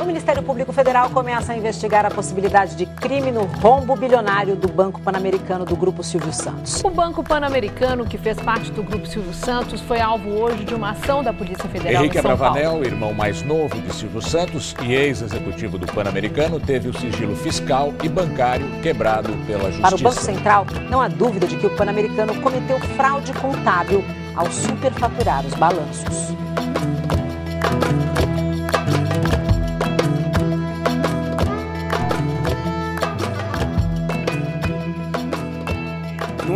O Ministério Público Federal começa a investigar a possibilidade de crime no rombo bilionário do Banco Pan-Americano do Grupo Silvio Santos. O Banco Pan-Americano, que fez parte do Grupo Silvio Santos, foi alvo hoje de uma ação da Polícia Federal Henrique em São Abravanel, Paulo. irmão mais novo de Silvio Santos e ex-executivo do Pan-Americano, teve o sigilo fiscal e bancário quebrado pela justiça. Para o Banco Central, não há dúvida de que o Pan-Americano cometeu fraude contábil ao superfaturar os balanços.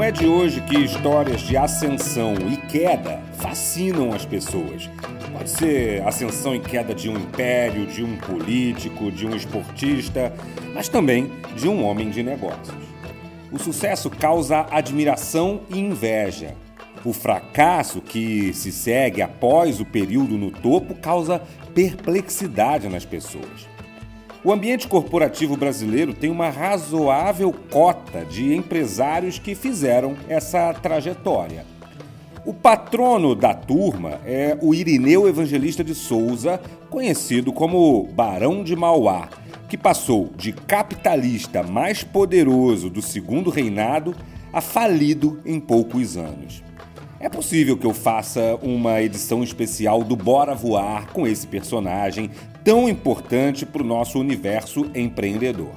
É de hoje que histórias de ascensão e queda fascinam as pessoas. Pode ser ascensão e queda de um império, de um político, de um esportista, mas também de um homem de negócios. O sucesso causa admiração e inveja. O fracasso que se segue após o período no topo causa perplexidade nas pessoas. O ambiente corporativo brasileiro tem uma razoável cota de empresários que fizeram essa trajetória. O patrono da turma é o Irineu Evangelista de Souza, conhecido como Barão de Mauá, que passou de capitalista mais poderoso do segundo reinado a falido em poucos anos. É possível que eu faça uma edição especial do Bora Voar com esse personagem tão importante para o nosso universo empreendedor.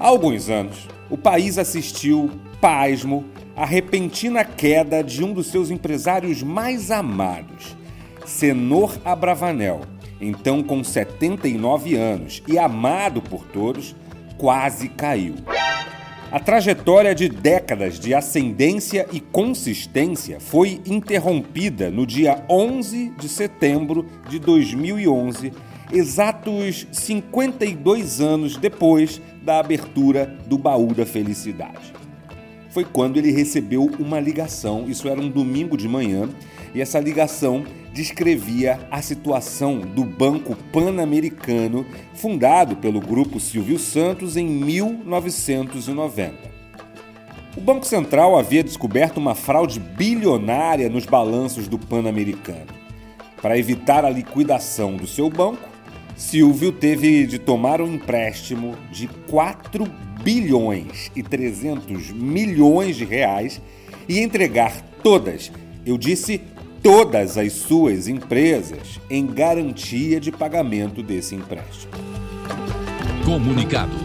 Há alguns anos, o país assistiu, pasmo, à repentina queda de um dos seus empresários mais amados, Senor Abravanel, então com 79 anos e amado por todos, quase caiu. A trajetória de décadas de ascendência e consistência foi interrompida no dia 11 de setembro de 2011, exatos 52 anos depois da abertura do Baú da Felicidade. Foi quando ele recebeu uma ligação, isso era um domingo de manhã, e essa ligação descrevia a situação do Banco Pan-Americano, fundado pelo grupo Silvio Santos em 1990. O Banco Central havia descoberto uma fraude bilionária nos balanços do Pan-Americano. Para evitar a liquidação do seu banco, Silvio teve de tomar um empréstimo de 4 bilhões e 300 milhões de reais e entregar todas, eu disse todas as suas empresas em garantia de pagamento desse empréstimo. Comunicado.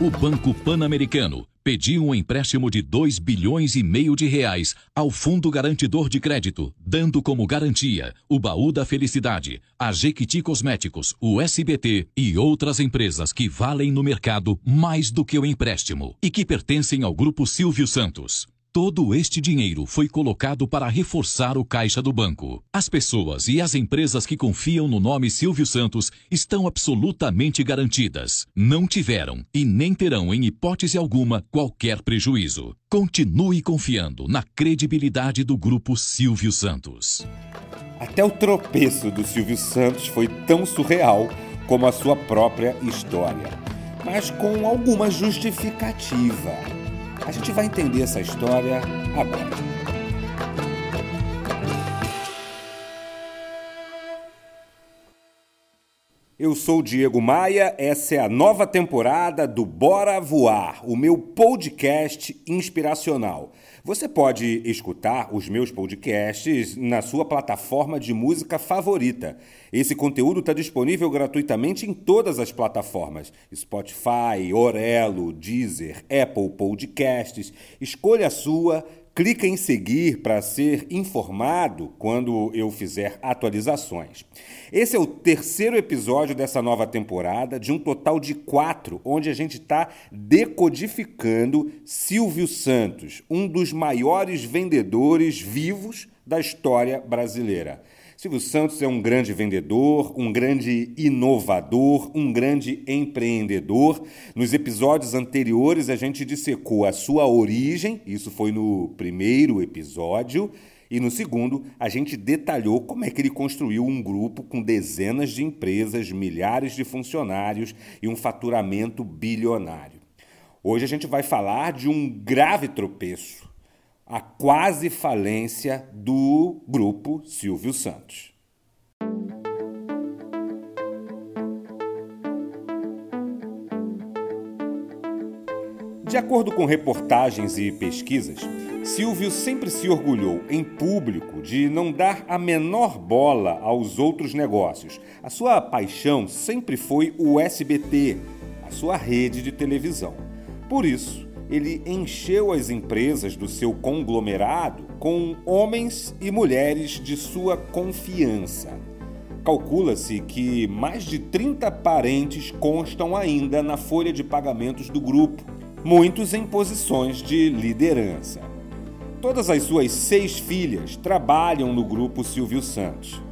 O Banco Pan-Americano pediu um empréstimo de 2 bilhões e meio de reais ao Fundo Garantidor de Crédito, dando como garantia o Baú da Felicidade, a Jequiti Cosméticos, o SBT e outras empresas que valem no mercado mais do que o empréstimo e que pertencem ao grupo Silvio Santos. Todo este dinheiro foi colocado para reforçar o caixa do banco. As pessoas e as empresas que confiam no nome Silvio Santos estão absolutamente garantidas. Não tiveram e nem terão, em hipótese alguma, qualquer prejuízo. Continue confiando na credibilidade do grupo Silvio Santos. Até o tropeço do Silvio Santos foi tão surreal como a sua própria história, mas com alguma justificativa. A gente vai entender essa história agora. Eu sou Diego Maia, essa é a nova temporada do Bora Voar, o meu podcast inspiracional. Você pode escutar os meus podcasts na sua plataforma de música favorita. Esse conteúdo está disponível gratuitamente em todas as plataformas: Spotify, Orelo, Deezer, Apple Podcasts. Escolha a sua. Clica em seguir para ser informado quando eu fizer atualizações. Esse é o terceiro episódio dessa nova temporada, de um total de quatro, onde a gente está decodificando Silvio Santos, um dos maiores vendedores vivos da história brasileira. Silvio Santos é um grande vendedor, um grande inovador, um grande empreendedor. Nos episódios anteriores a gente dissecou a sua origem, isso foi no primeiro episódio, e no segundo a gente detalhou como é que ele construiu um grupo com dezenas de empresas, milhares de funcionários e um faturamento bilionário. Hoje a gente vai falar de um grave tropeço a quase falência do grupo Silvio Santos. De acordo com reportagens e pesquisas, Silvio sempre se orgulhou em público de não dar a menor bola aos outros negócios. A sua paixão sempre foi o SBT, a sua rede de televisão. Por isso, ele encheu as empresas do seu conglomerado com homens e mulheres de sua confiança. Calcula-se que mais de 30 parentes constam ainda na folha de pagamentos do grupo muitos em posições de liderança. Todas as suas seis filhas trabalham no grupo Silvio Santos.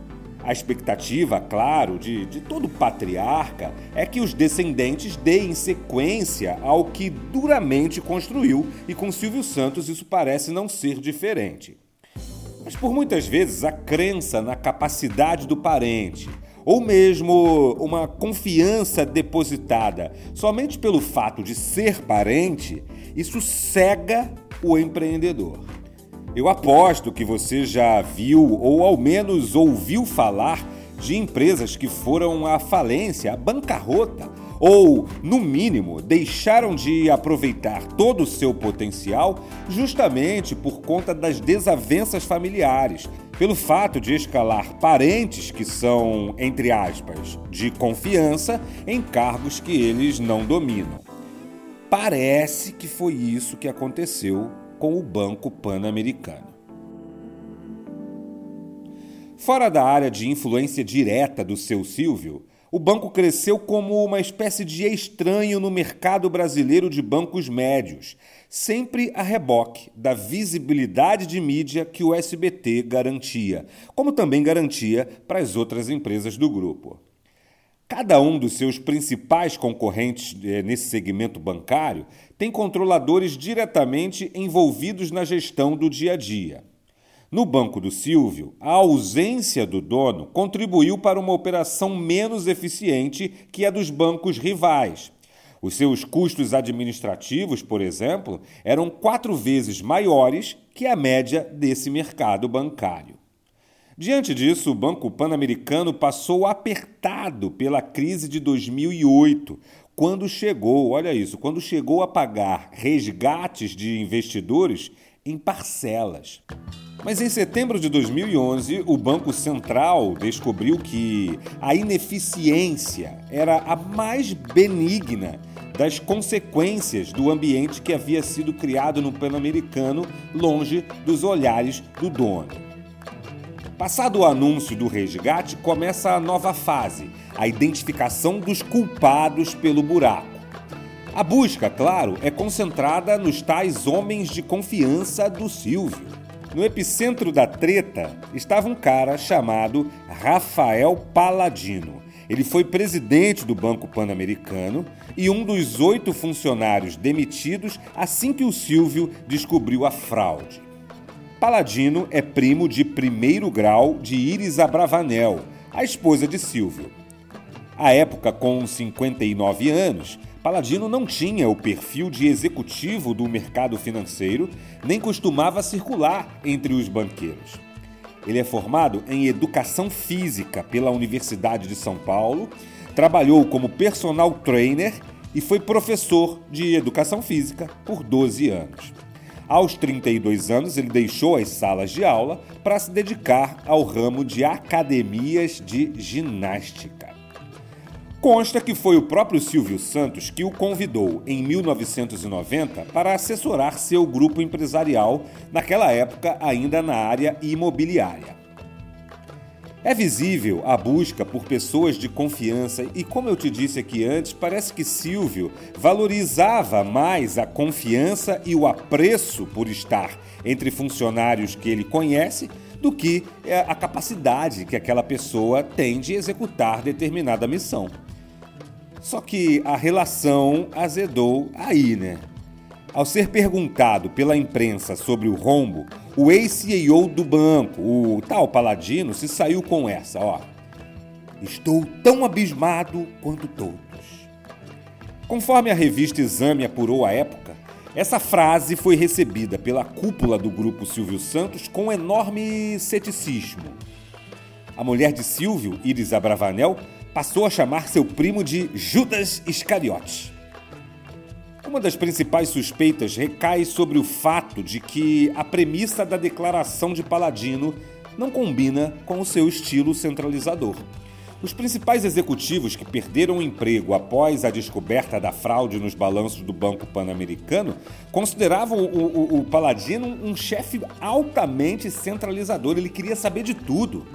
A expectativa, claro, de, de todo patriarca é que os descendentes deem sequência ao que duramente construiu, e com Silvio Santos isso parece não ser diferente. Mas por muitas vezes a crença na capacidade do parente, ou mesmo uma confiança depositada somente pelo fato de ser parente, isso cega o empreendedor. Eu aposto que você já viu ou ao menos ouviu falar de empresas que foram à falência, à bancarrota, ou, no mínimo, deixaram de aproveitar todo o seu potencial justamente por conta das desavenças familiares, pelo fato de escalar parentes que são, entre aspas, de confiança em cargos que eles não dominam. Parece que foi isso que aconteceu com o Banco Pan-Americano. Fora da área de influência direta do seu Silvio, o banco cresceu como uma espécie de estranho no mercado brasileiro de bancos médios, sempre a reboque da visibilidade de mídia que o SBT garantia, como também garantia para as outras empresas do grupo. Cada um dos seus principais concorrentes eh, nesse segmento bancário tem controladores diretamente envolvidos na gestão do dia a dia. No Banco do Silvio, a ausência do dono contribuiu para uma operação menos eficiente que a dos bancos rivais. Os seus custos administrativos, por exemplo, eram quatro vezes maiores que a média desse mercado bancário. Diante disso, o Banco Pan-Americano passou apertado pela crise de 2008, quando chegou, olha isso, quando chegou a pagar resgates de investidores em parcelas. Mas em setembro de 2011, o Banco Central descobriu que a ineficiência era a mais benigna das consequências do ambiente que havia sido criado no Pan-Americano, longe dos olhares do dono. Passado o anúncio do resgate, começa a nova fase, a identificação dos culpados pelo buraco. A busca, claro, é concentrada nos tais homens de confiança do Silvio. No epicentro da treta estava um cara chamado Rafael Paladino. Ele foi presidente do Banco Pan-Americano e um dos oito funcionários demitidos assim que o Silvio descobriu a fraude. Paladino é primo de primeiro grau de Iris Abravanel, a esposa de Silvio. À época, com 59 anos, Paladino não tinha o perfil de executivo do mercado financeiro, nem costumava circular entre os banqueiros. Ele é formado em educação física pela Universidade de São Paulo, trabalhou como personal trainer e foi professor de educação física por 12 anos. Aos 32 anos, ele deixou as salas de aula para se dedicar ao ramo de academias de ginástica. Consta que foi o próprio Silvio Santos que o convidou em 1990 para assessorar seu grupo empresarial, naquela época ainda na área imobiliária. É visível a busca por pessoas de confiança e, como eu te disse aqui antes, parece que Silvio valorizava mais a confiança e o apreço por estar entre funcionários que ele conhece do que é, a capacidade que aquela pessoa tem de executar determinada missão. Só que a relação azedou aí, né? Ao ser perguntado pela imprensa sobre o rombo, o ex-CEO do banco, o tal Paladino, se saiu com essa, ó. Estou tão abismado quanto todos. Conforme a revista Exame apurou à época, essa frase foi recebida pela cúpula do grupo Silvio Santos com enorme ceticismo. A mulher de Silvio, Iris Abravanel, passou a chamar seu primo de Judas Iscariote. Uma das principais suspeitas recai sobre o fato de que a premissa da declaração de Paladino não combina com o seu estilo centralizador. Os principais executivos que perderam o emprego após a descoberta da fraude nos balanços do Banco Pan-Americano consideravam o, o, o Paladino um chefe altamente centralizador. Ele queria saber de tudo.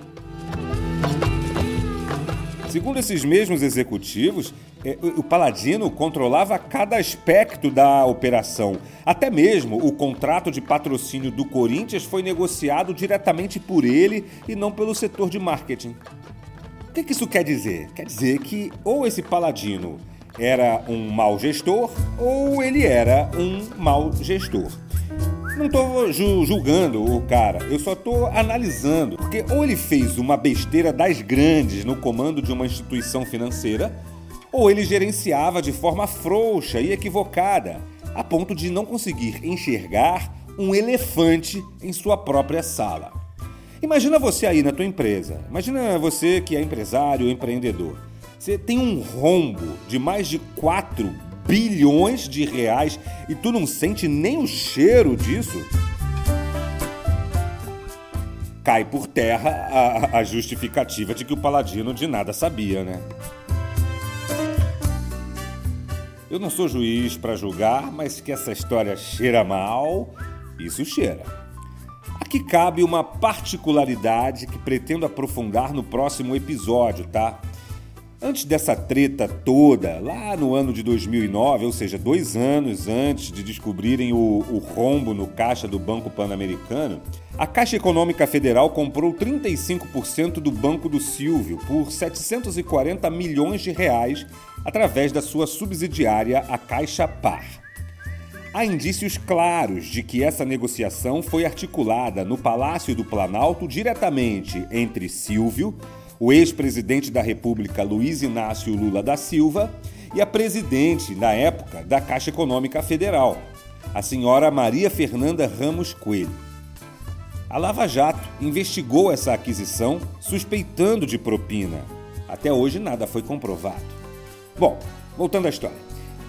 Segundo esses mesmos executivos, o Paladino controlava cada aspecto da operação. Até mesmo o contrato de patrocínio do Corinthians foi negociado diretamente por ele e não pelo setor de marketing. O que isso quer dizer? Quer dizer que ou esse Paladino era um mau gestor ou ele era um mau gestor. Não estou julgando o cara, eu só estou analisando. Porque ou ele fez uma besteira das grandes no comando de uma instituição financeira, ou ele gerenciava de forma frouxa e equivocada, a ponto de não conseguir enxergar um elefante em sua própria sala. Imagina você aí na tua empresa. Imagina você que é empresário ou empreendedor. Você tem um rombo de mais de 4 bilhões de reais e tu não sente nem o cheiro disso? Cai por terra a, a justificativa de que o Paladino de nada sabia, né? Eu não sou juiz para julgar, mas que essa história cheira mal, isso cheira. Aqui cabe uma particularidade que pretendo aprofundar no próximo episódio, tá? Antes dessa treta toda, lá no ano de 2009, ou seja, dois anos antes de descobrirem o, o rombo no caixa do Banco Pan-Americano, a Caixa Econômica Federal comprou 35% do Banco do Silvio por 740 milhões de reais através da sua subsidiária, a Caixa Par. Há indícios claros de que essa negociação foi articulada no Palácio do Planalto diretamente entre Silvio o ex-presidente da República Luiz Inácio Lula da Silva e a presidente, na época, da Caixa Econômica Federal, a senhora Maria Fernanda Ramos Coelho. A Lava Jato investigou essa aquisição suspeitando de propina. Até hoje nada foi comprovado. Bom, voltando à história.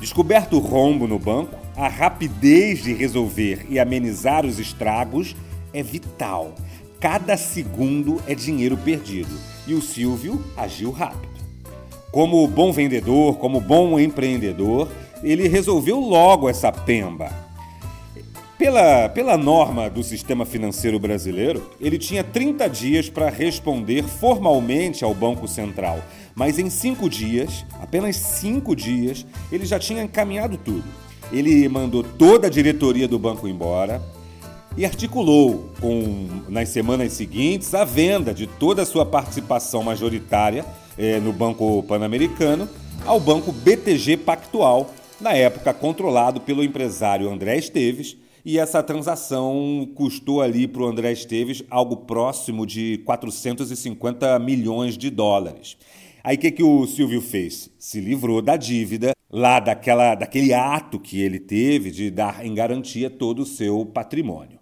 Descoberto o rombo no banco, a rapidez de resolver e amenizar os estragos é vital. Cada segundo é dinheiro perdido e o Silvio agiu rápido. Como bom vendedor, como bom empreendedor, ele resolveu logo essa pemba. Pela, pela norma do sistema financeiro brasileiro, ele tinha 30 dias para responder formalmente ao Banco Central, mas em cinco dias, apenas cinco dias, ele já tinha encaminhado tudo. Ele mandou toda a diretoria do banco embora, e articulou, com, nas semanas seguintes, a venda de toda a sua participação majoritária eh, no Banco Pan-Americano ao banco BTG Pactual, na época controlado pelo empresário André Esteves, e essa transação custou ali para o André Esteves algo próximo de 450 milhões de dólares. Aí o que, que o Silvio fez? Se livrou da dívida, lá daquela, daquele ato que ele teve de dar em garantia todo o seu patrimônio.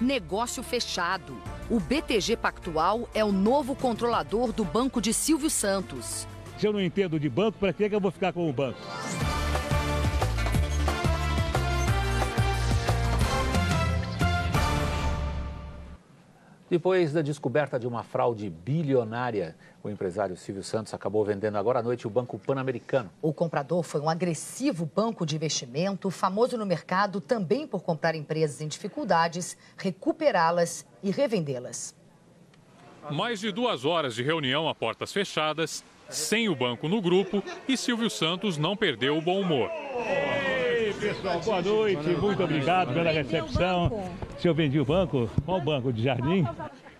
Negócio fechado. O BTG Pactual é o novo controlador do banco de Silvio Santos. Se eu não entendo de banco, para que eu vou ficar com o banco? Depois da descoberta de uma fraude bilionária, o empresário Silvio Santos acabou vendendo agora à noite o Banco Pan-Americano. O comprador foi um agressivo banco de investimento, famoso no mercado também por comprar empresas em dificuldades, recuperá-las e revendê-las. Mais de duas horas de reunião a portas fechadas, sem o banco no grupo e Silvio Santos não perdeu o bom humor pessoal, boa noite. Muito obrigado pela recepção. Se eu vendi o banco, qual banco de Jardim?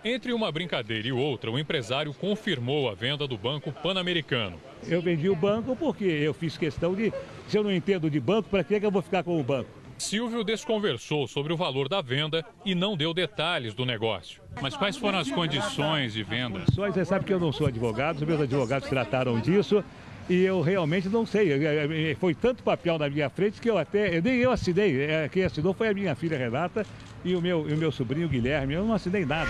Entre uma brincadeira e outra, o empresário confirmou a venda do Banco Pan-Americano. Eu vendi o banco porque eu fiz questão de, se eu não entendo de banco, para que eu vou ficar com o banco? Silvio desconversou sobre o valor da venda e não deu detalhes do negócio. Mas quais foram as condições de venda? Você sabe que eu não sou advogado, os meus advogados trataram disso e eu realmente não sei. Foi tanto papel na minha frente que eu até. Nem eu assinei. É, quem assinou foi a minha filha Renata e o meu, e o meu sobrinho Guilherme. Eu não assinei nada.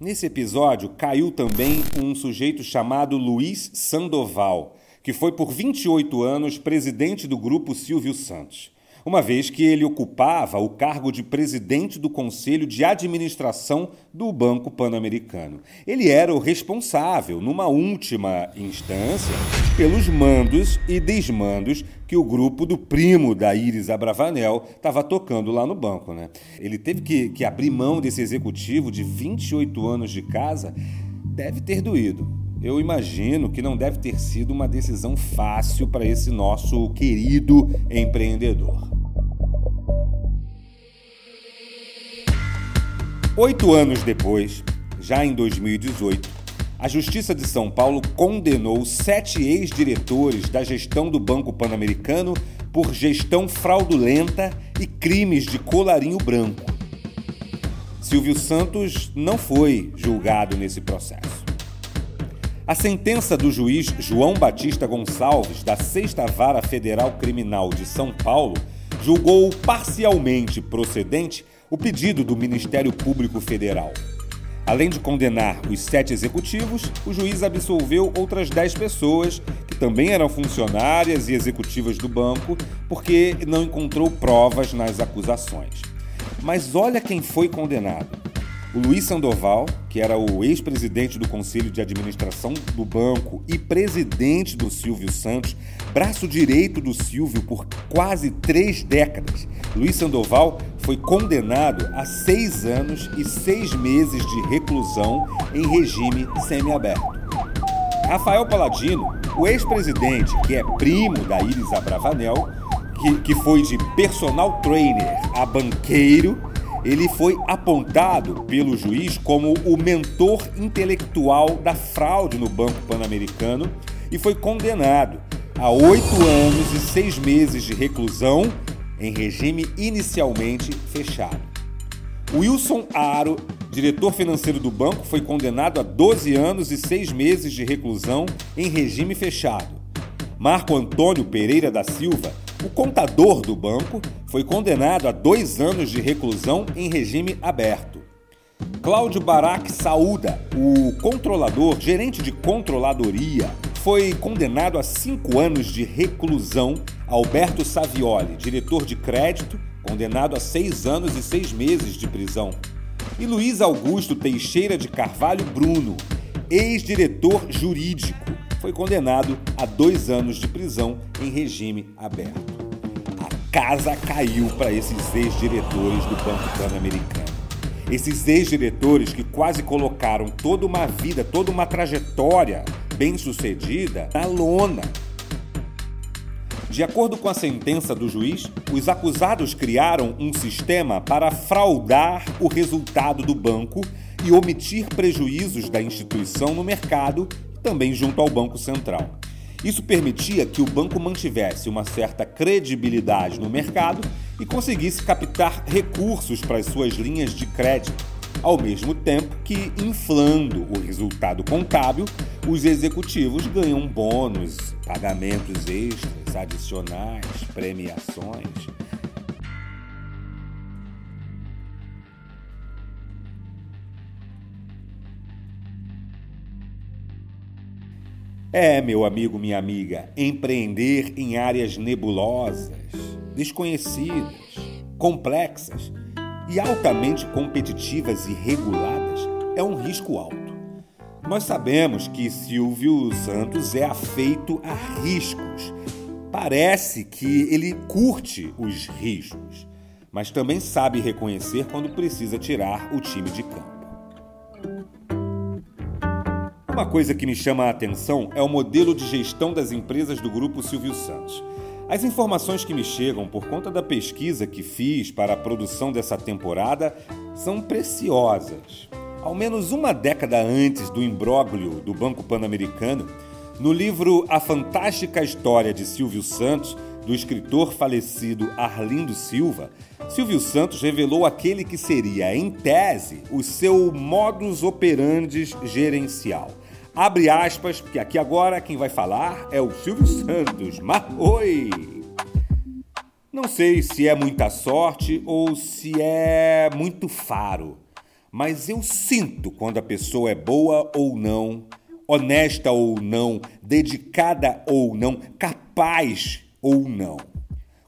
Nesse episódio caiu também um sujeito chamado Luiz Sandoval, que foi por 28 anos presidente do grupo Silvio Santos uma vez que ele ocupava o cargo de presidente do Conselho de Administração do Banco Pan-Americano. Ele era o responsável, numa última instância, pelos mandos e desmandos que o grupo do primo da Iris Abravanel estava tocando lá no banco. Né? Ele teve que, que abrir mão desse executivo de 28 anos de casa, deve ter doído. Eu imagino que não deve ter sido uma decisão fácil para esse nosso querido empreendedor. Oito anos depois, já em 2018, a Justiça de São Paulo condenou sete ex-diretores da gestão do Banco Pan-Americano por gestão fraudulenta e crimes de colarinho branco. Silvio Santos não foi julgado nesse processo. A sentença do juiz João Batista Gonçalves, da Sexta Vara Federal Criminal de São Paulo, julgou parcialmente procedente o pedido do Ministério Público Federal. Além de condenar os sete executivos, o juiz absolveu outras dez pessoas que também eram funcionárias e executivas do banco porque não encontrou provas nas acusações. Mas olha quem foi condenado. O Luiz Sandoval, que era o ex-presidente do Conselho de Administração do banco e presidente do Silvio Santos, braço direito do Silvio por quase três décadas, Luiz Sandoval foi condenado a seis anos e seis meses de reclusão em regime semiaberto. Rafael Paladino, o ex-presidente, que é primo da Iris Abravanel, que, que foi de personal trainer a banqueiro, ele foi apontado pelo juiz como o mentor intelectual da fraude no Banco Pan-Americano e foi condenado a oito anos e seis meses de reclusão em regime inicialmente fechado. Wilson Aro, diretor financeiro do banco, foi condenado a 12 anos e seis meses de reclusão em regime fechado. Marco Antônio Pereira da Silva o contador do banco foi condenado a dois anos de reclusão em regime aberto. Cláudio Barak Saúda, o controlador, gerente de controladoria, foi condenado a cinco anos de reclusão. Alberto Savioli, diretor de crédito, condenado a seis anos e seis meses de prisão. E Luiz Augusto Teixeira de Carvalho Bruno, ex-diretor jurídico, foi condenado a dois anos de prisão em regime aberto. Casa caiu para esses ex-diretores do Banco Pan-Americano. Esses ex-diretores que quase colocaram toda uma vida, toda uma trajetória bem-sucedida na lona. De acordo com a sentença do juiz, os acusados criaram um sistema para fraudar o resultado do banco e omitir prejuízos da instituição no mercado também junto ao Banco Central. Isso permitia que o banco mantivesse uma certa credibilidade no mercado e conseguisse captar recursos para as suas linhas de crédito, ao mesmo tempo que, inflando o resultado contábil, os executivos ganham bônus, pagamentos extras, adicionais, premiações. É, meu amigo, minha amiga, empreender em áreas nebulosas, desconhecidas, complexas e altamente competitivas e reguladas é um risco alto. Nós sabemos que Silvio Santos é afeito a riscos. Parece que ele curte os riscos, mas também sabe reconhecer quando precisa tirar o time de campo. Uma coisa que me chama a atenção é o modelo de gestão das empresas do grupo Silvio Santos. As informações que me chegam por conta da pesquisa que fiz para a produção dessa temporada são preciosas. Ao menos uma década antes do imbróglio do Banco Pan-Americano, no livro A Fantástica História de Silvio Santos, do escritor falecido Arlindo Silva, Silvio Santos revelou aquele que seria, em tese, o seu modus operandi gerencial. Abre aspas, porque aqui agora quem vai falar é o Silvio Santos. Mas oi! Não sei se é muita sorte ou se é muito faro, mas eu sinto quando a pessoa é boa ou não, honesta ou não, dedicada ou não, capaz ou não.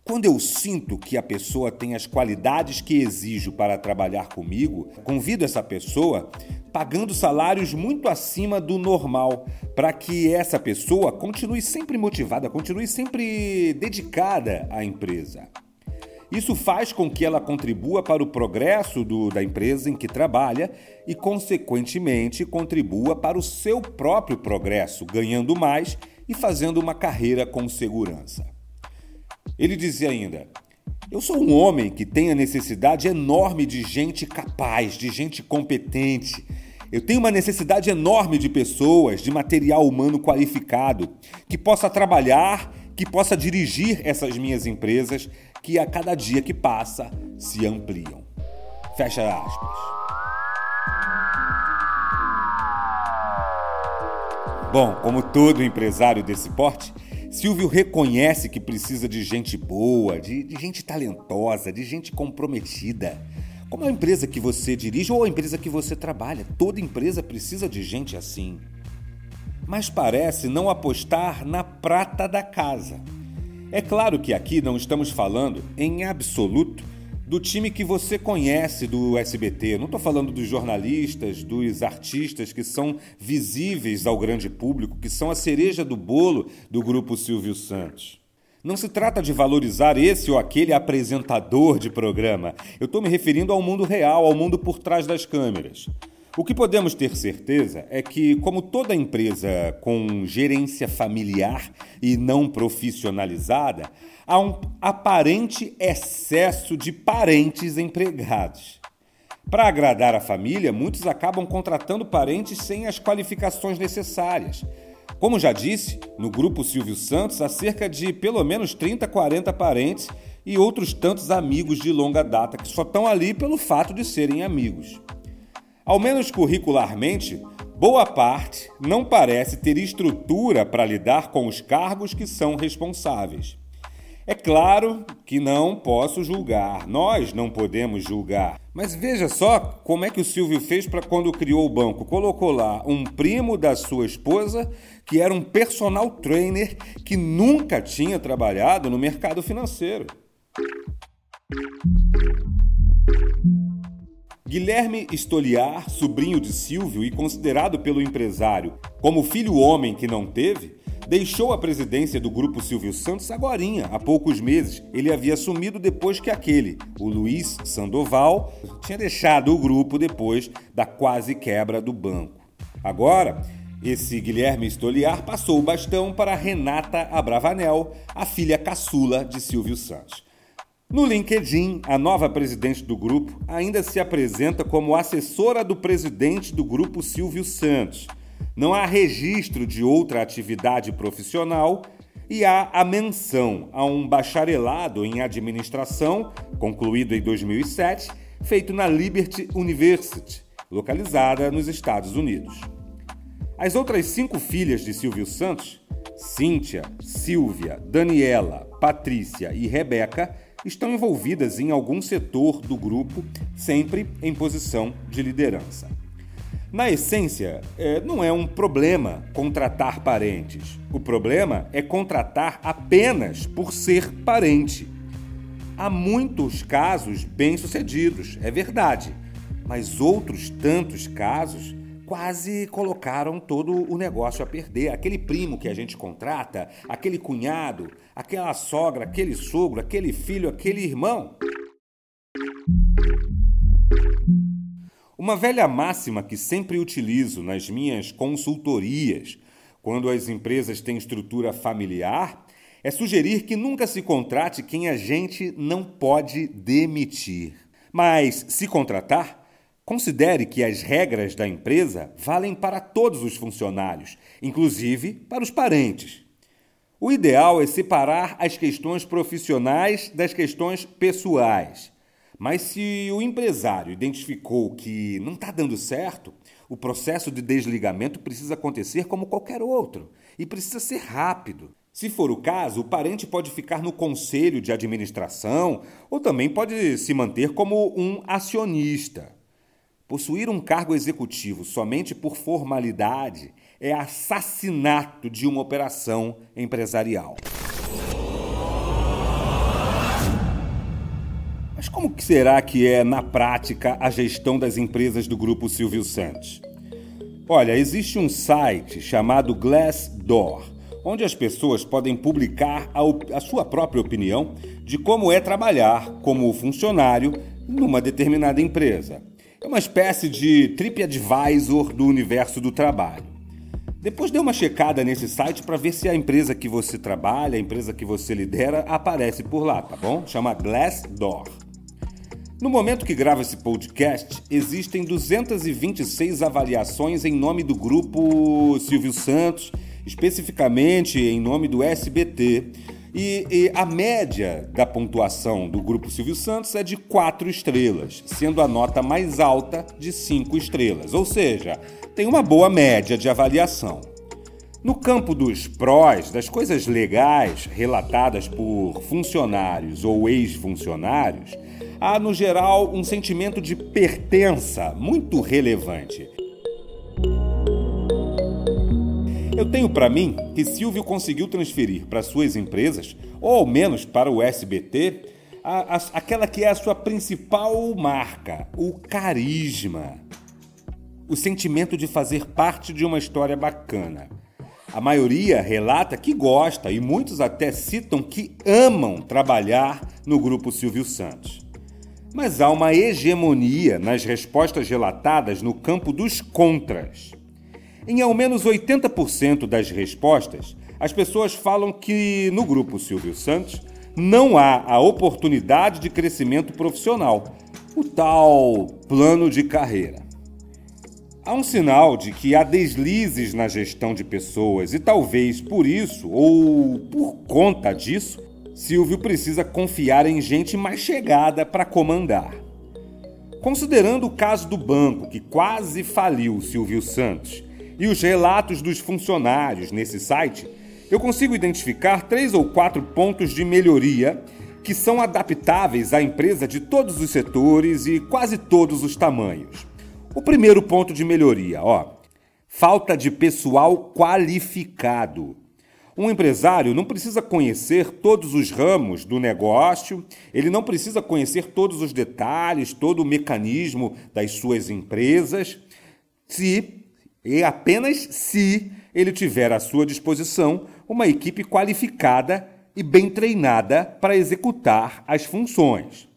Quando eu sinto que a pessoa tem as qualidades que exijo para trabalhar comigo, convido essa pessoa pagando salários muito acima do normal, para que essa pessoa continue sempre motivada, continue sempre dedicada à empresa. Isso faz com que ela contribua para o progresso do, da empresa em que trabalha e, consequentemente, contribua para o seu próprio progresso, ganhando mais e fazendo uma carreira com segurança. Ele dizia ainda: Eu sou um homem que tem a necessidade enorme de gente capaz, de gente competente. Eu tenho uma necessidade enorme de pessoas, de material humano qualificado, que possa trabalhar, que possa dirigir essas minhas empresas que a cada dia que passa se ampliam. Fecha aspas. Bom, como todo empresário desse porte, Silvio reconhece que precisa de gente boa, de, de, gente talentosa, de gente comprometida. Como a empresa que você dirige ou a empresa que você trabalha, toda empresa precisa de gente assim. Mas parece não apostar na prata da casa. É claro que aqui não estamos falando, em absoluto, do time que você conhece do SBT. Não estou falando dos jornalistas, dos artistas que são visíveis ao grande público, que são a cereja do bolo do grupo Silvio Santos. Não se trata de valorizar esse ou aquele apresentador de programa. Eu estou me referindo ao mundo real, ao mundo por trás das câmeras. O que podemos ter certeza é que, como toda empresa com gerência familiar e não profissionalizada, há um aparente excesso de parentes empregados. Para agradar a família, muitos acabam contratando parentes sem as qualificações necessárias. Como já disse, no grupo Silvio Santos há cerca de pelo menos 30, 40 parentes e outros tantos amigos de longa data que só estão ali pelo fato de serem amigos. Ao menos curricularmente, boa parte não parece ter estrutura para lidar com os cargos que são responsáveis. É claro que não posso julgar, nós não podemos julgar. Mas veja só como é que o Silvio fez para quando criou o banco. Colocou lá um primo da sua esposa, que era um personal trainer que nunca tinha trabalhado no mercado financeiro. Guilherme Estoliar, sobrinho de Silvio e considerado pelo empresário como filho homem que não teve, deixou a presidência do grupo Silvio Santos agorinha, há poucos meses. Ele havia assumido depois que aquele, o Luiz Sandoval, tinha deixado o grupo depois da quase quebra do banco. Agora, esse Guilherme Estoliar passou o bastão para Renata Abravanel, a filha caçula de Silvio Santos. No LinkedIn, a nova presidente do grupo ainda se apresenta como assessora do presidente do grupo Silvio Santos. Não há registro de outra atividade profissional e há a menção a um bacharelado em administração, concluído em 2007, feito na Liberty University, localizada nos Estados Unidos. As outras cinco filhas de Silvio Santos, Cíntia, Silvia, Daniela, Patrícia e Rebeca, estão envolvidas em algum setor do grupo, sempre em posição de liderança. Na essência, é, não é um problema contratar parentes. O problema é contratar apenas por ser parente. Há muitos casos bem-sucedidos, é verdade, mas outros tantos casos quase colocaram todo o negócio a perder. Aquele primo que a gente contrata, aquele cunhado, aquela sogra, aquele sogro, aquele filho, aquele irmão. Uma velha máxima que sempre utilizo nas minhas consultorias, quando as empresas têm estrutura familiar, é sugerir que nunca se contrate quem a gente não pode demitir. Mas, se contratar, Considere que as regras da empresa valem para todos os funcionários, inclusive para os parentes. O ideal é separar as questões profissionais das questões pessoais. Mas se o empresário identificou que não está dando certo, o processo de desligamento precisa acontecer como qualquer outro e precisa ser rápido. Se for o caso, o parente pode ficar no conselho de administração ou também pode se manter como um acionista. Possuir um cargo executivo somente por formalidade é assassinato de uma operação empresarial. Mas como que será que é na prática a gestão das empresas do grupo Silvio Santos? Olha, existe um site chamado Glassdoor, onde as pessoas podem publicar a, a sua própria opinião de como é trabalhar como funcionário numa determinada empresa. É uma espécie de TripAdvisor do universo do trabalho. Depois dê uma checada nesse site para ver se a empresa que você trabalha, a empresa que você lidera, aparece por lá, tá bom? Chama Glassdoor. No momento que gravo esse podcast, existem 226 avaliações em nome do grupo Silvio Santos, especificamente em nome do SBT. E, e, a média da pontuação do grupo Silvio Santos é de 4 estrelas, sendo a nota mais alta de 5 estrelas, ou seja, tem uma boa média de avaliação. No campo dos prós, das coisas legais relatadas por funcionários ou ex-funcionários, há, no geral, um sentimento de pertença muito relevante. Eu tenho para mim que Silvio conseguiu transferir para suas empresas, ou ao menos para o SBT, a, a, aquela que é a sua principal marca, o carisma. O sentimento de fazer parte de uma história bacana. A maioria relata que gosta e muitos até citam que amam trabalhar no grupo Silvio Santos. Mas há uma hegemonia nas respostas relatadas no campo dos contras. Em ao menos 80% das respostas, as pessoas falam que no grupo Silvio Santos não há a oportunidade de crescimento profissional, o tal plano de carreira. Há um sinal de que há deslizes na gestão de pessoas e talvez por isso ou por conta disso Silvio precisa confiar em gente mais chegada para comandar. Considerando o caso do banco, que quase faliu Silvio Santos, e os relatos dos funcionários nesse site, eu consigo identificar três ou quatro pontos de melhoria que são adaptáveis à empresa de todos os setores e quase todos os tamanhos. O primeiro ponto de melhoria, ó, falta de pessoal qualificado. Um empresário não precisa conhecer todos os ramos do negócio, ele não precisa conhecer todos os detalhes, todo o mecanismo das suas empresas, se e apenas se ele tiver à sua disposição uma equipe qualificada e bem treinada para executar as funções.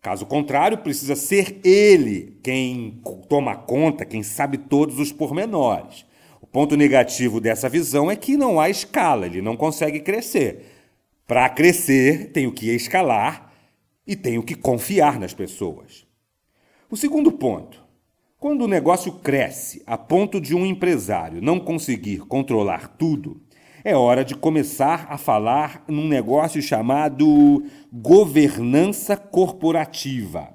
Caso contrário, precisa ser ele quem toma conta, quem sabe todos os pormenores. O ponto negativo dessa visão é que não há escala, ele não consegue crescer. Para crescer, tenho que escalar e tenho que confiar nas pessoas. O segundo ponto: quando o negócio cresce a ponto de um empresário não conseguir controlar tudo, é hora de começar a falar num negócio chamado governança corporativa.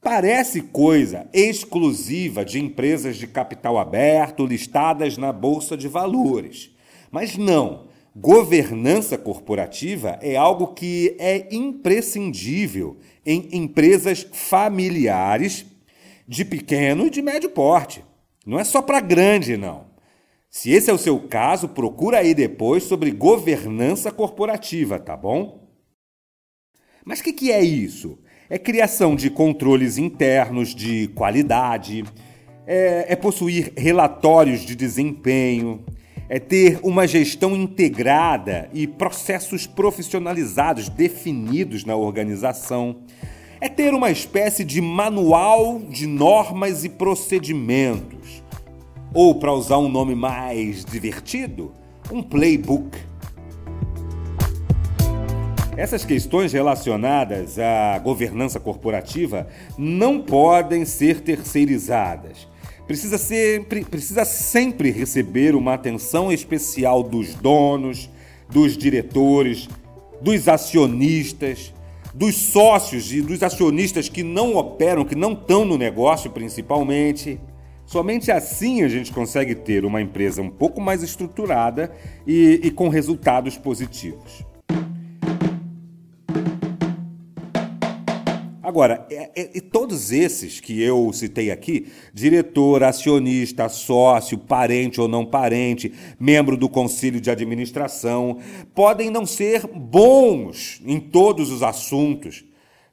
Parece coisa exclusiva de empresas de capital aberto listadas na Bolsa de Valores. Mas não. Governança corporativa é algo que é imprescindível em empresas familiares de pequeno e de médio porte. Não é só para grande, não. Se esse é o seu caso, procura aí depois sobre governança corporativa, tá bom? Mas o que, que é isso? é criação de controles internos de qualidade, é, é possuir relatórios de desempenho, é ter uma gestão integrada e processos profissionalizados definidos na organização, é ter uma espécie de manual de normas e procedimentos, ou, para usar um nome mais divertido, um playbook. Essas questões relacionadas à governança corporativa não podem ser terceirizadas. Precisa, sempre, precisa sempre receber uma atenção especial dos donos, dos diretores, dos acionistas, dos sócios e dos acionistas que não operam, que não estão no negócio principalmente. Somente assim a gente consegue ter uma empresa um pouco mais estruturada e, e com resultados positivos. Agora, é, é, todos esses que eu citei aqui, diretor, acionista, sócio, parente ou não parente, membro do conselho de administração, podem não ser bons em todos os assuntos,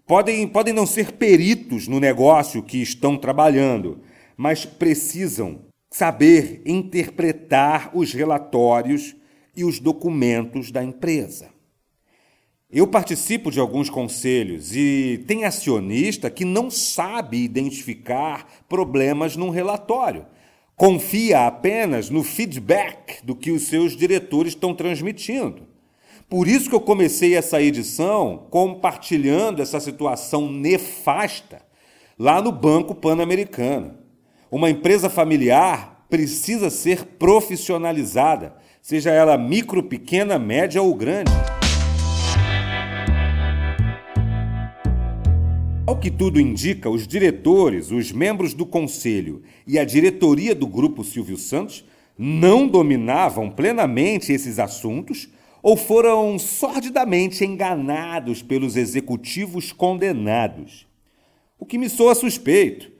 podem, podem não ser peritos no negócio que estão trabalhando, mas precisam saber interpretar os relatórios e os documentos da empresa. Eu participo de alguns conselhos e tem acionista que não sabe identificar problemas num relatório. Confia apenas no feedback do que os seus diretores estão transmitindo. Por isso que eu comecei essa edição compartilhando essa situação nefasta lá no Banco Pan-Americano. Uma empresa familiar precisa ser profissionalizada, seja ela micro, pequena, média ou grande. Ao que tudo indica, os diretores, os membros do conselho e a diretoria do Grupo Silvio Santos não dominavam plenamente esses assuntos ou foram sordidamente enganados pelos executivos condenados. O que me soa suspeito.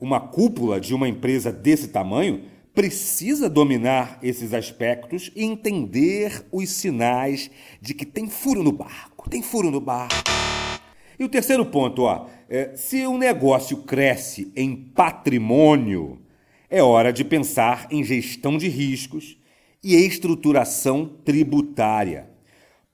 Uma cúpula de uma empresa desse tamanho precisa dominar esses aspectos e entender os sinais de que tem furo no barco, tem furo no barco. E o terceiro ponto, ó, é, se um negócio cresce em patrimônio, é hora de pensar em gestão de riscos e estruturação tributária.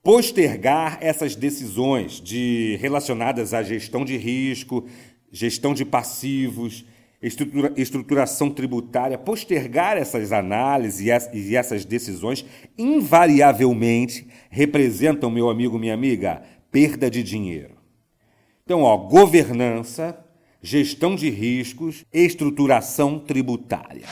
Postergar essas decisões de relacionadas à gestão de risco, gestão de passivos, estrutura, estruturação tributária, postergar essas análises e essas decisões invariavelmente representam, meu amigo, minha amiga, perda de dinheiro. Então, ó, governança, gestão de riscos, estruturação tributária.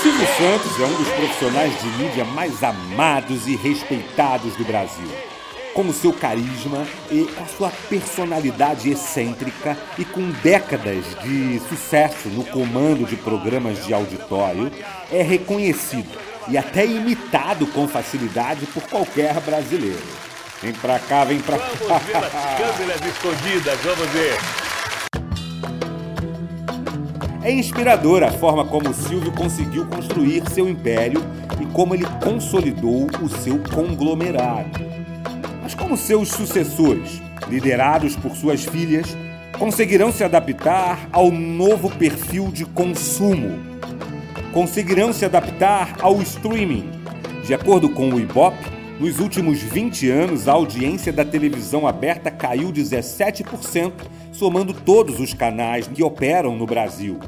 Silvio Santos é um dos profissionais de mídia mais amados e respeitados do Brasil com o seu carisma e com a sua personalidade excêntrica e com décadas de sucesso no comando de programas de auditório, é reconhecido e até imitado com facilidade por qualquer brasileiro. Vem pra cá, vem pra cá. Vamos ver as câmeras escondidas, vamos ver. É inspiradora a forma como o Silvio conseguiu construir seu império e como ele consolidou o seu conglomerado mas como seus sucessores, liderados por suas filhas, conseguirão se adaptar ao novo perfil de consumo? Conseguirão se adaptar ao streaming? De acordo com o Ibope, nos últimos 20 anos, a audiência da televisão aberta caiu 17%, somando todos os canais que operam no Brasil.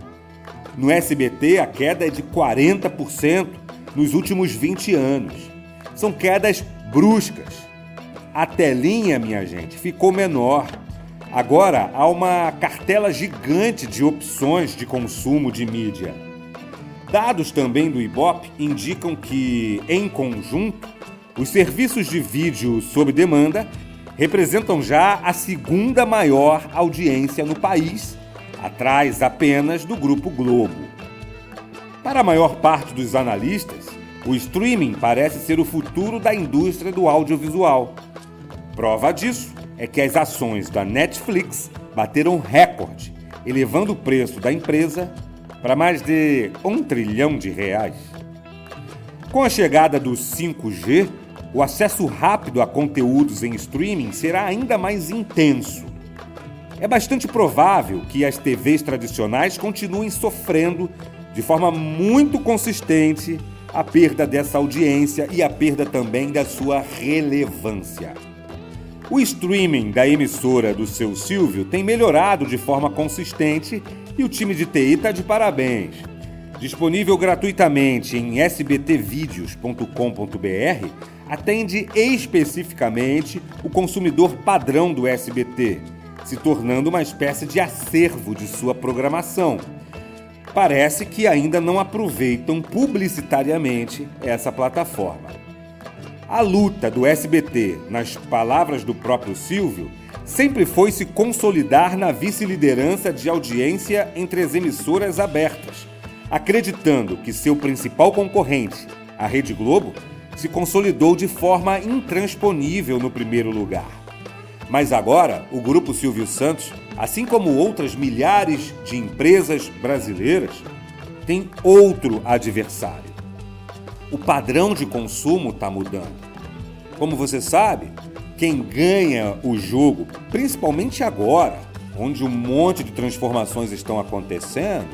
No SBT, a queda é de 40% nos últimos 20 anos. São quedas bruscas a telinha, minha gente, ficou menor. Agora há uma cartela gigante de opções de consumo de mídia. Dados também do Ibope indicam que, em conjunto, os serviços de vídeo sob demanda representam já a segunda maior audiência no país, atrás apenas do Grupo Globo. Para a maior parte dos analistas, o streaming parece ser o futuro da indústria do audiovisual. Prova disso é que as ações da Netflix bateram recorde, elevando o preço da empresa para mais de um trilhão de reais. Com a chegada do 5G, o acesso rápido a conteúdos em streaming será ainda mais intenso. É bastante provável que as TVs tradicionais continuem sofrendo de forma muito consistente a perda dessa audiência e a perda também da sua relevância. O streaming da emissora do seu Silvio tem melhorado de forma consistente e o time de TI está de parabéns. Disponível gratuitamente em sbtvideos.com.br, atende especificamente o consumidor padrão do SBT, se tornando uma espécie de acervo de sua programação. Parece que ainda não aproveitam publicitariamente essa plataforma. A luta do SBT, nas palavras do próprio Silvio, sempre foi se consolidar na vice-liderança de audiência entre as emissoras abertas, acreditando que seu principal concorrente, a Rede Globo, se consolidou de forma intransponível no primeiro lugar. Mas agora, o Grupo Silvio Santos, assim como outras milhares de empresas brasileiras, tem outro adversário. O padrão de consumo está mudando. Como você sabe, quem ganha o jogo, principalmente agora, onde um monte de transformações estão acontecendo,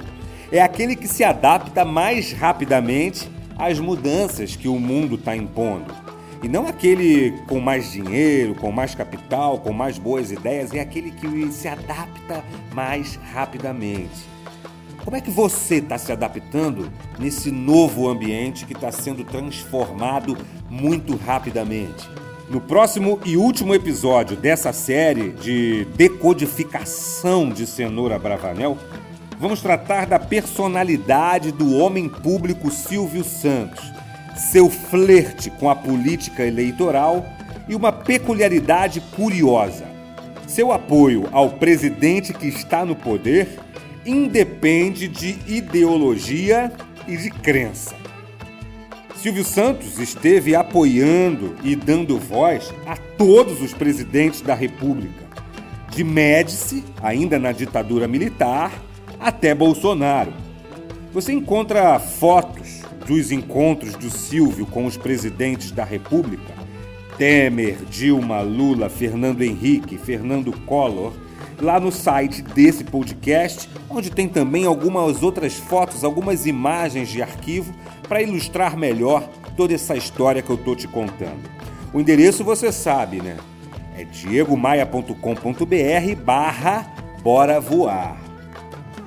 é aquele que se adapta mais rapidamente às mudanças que o mundo está impondo. E não aquele com mais dinheiro, com mais capital, com mais boas ideias, é aquele que se adapta mais rapidamente. Como é que você está se adaptando nesse novo ambiente que está sendo transformado muito rapidamente? No próximo e último episódio dessa série de decodificação de Cenoura Bravanel, vamos tratar da personalidade do homem público Silvio Santos, seu flerte com a política eleitoral e uma peculiaridade curiosa. Seu apoio ao presidente que está no poder independe de ideologia e de crença. Silvio Santos esteve apoiando e dando voz a todos os presidentes da República, de Médici, ainda na ditadura militar, até Bolsonaro. Você encontra fotos dos encontros do Silvio com os presidentes da República, Temer, Dilma, Lula, Fernando Henrique, Fernando Collor, lá no site desse podcast, onde tem também algumas outras fotos, algumas imagens de arquivo para ilustrar melhor toda essa história que eu tô te contando. O endereço você sabe, né? É diegomaia.com.br barra Bora Voar.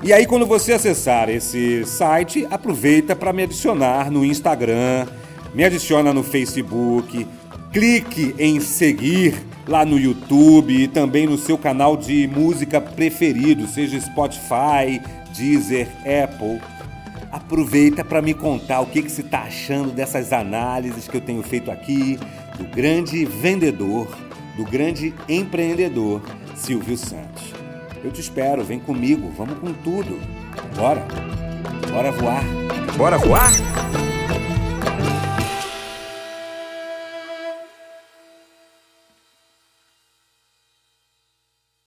E aí quando você acessar esse site, aproveita para me adicionar no Instagram, me adiciona no Facebook, clique em seguir lá no YouTube e também no seu canal de música preferido, seja Spotify, Deezer, Apple aproveita para me contar o que, que você está achando dessas análises que eu tenho feito aqui do grande vendedor, do grande empreendedor Silvio Santos. Eu te espero, vem comigo, vamos com tudo. Bora! Bora voar! Bora voar?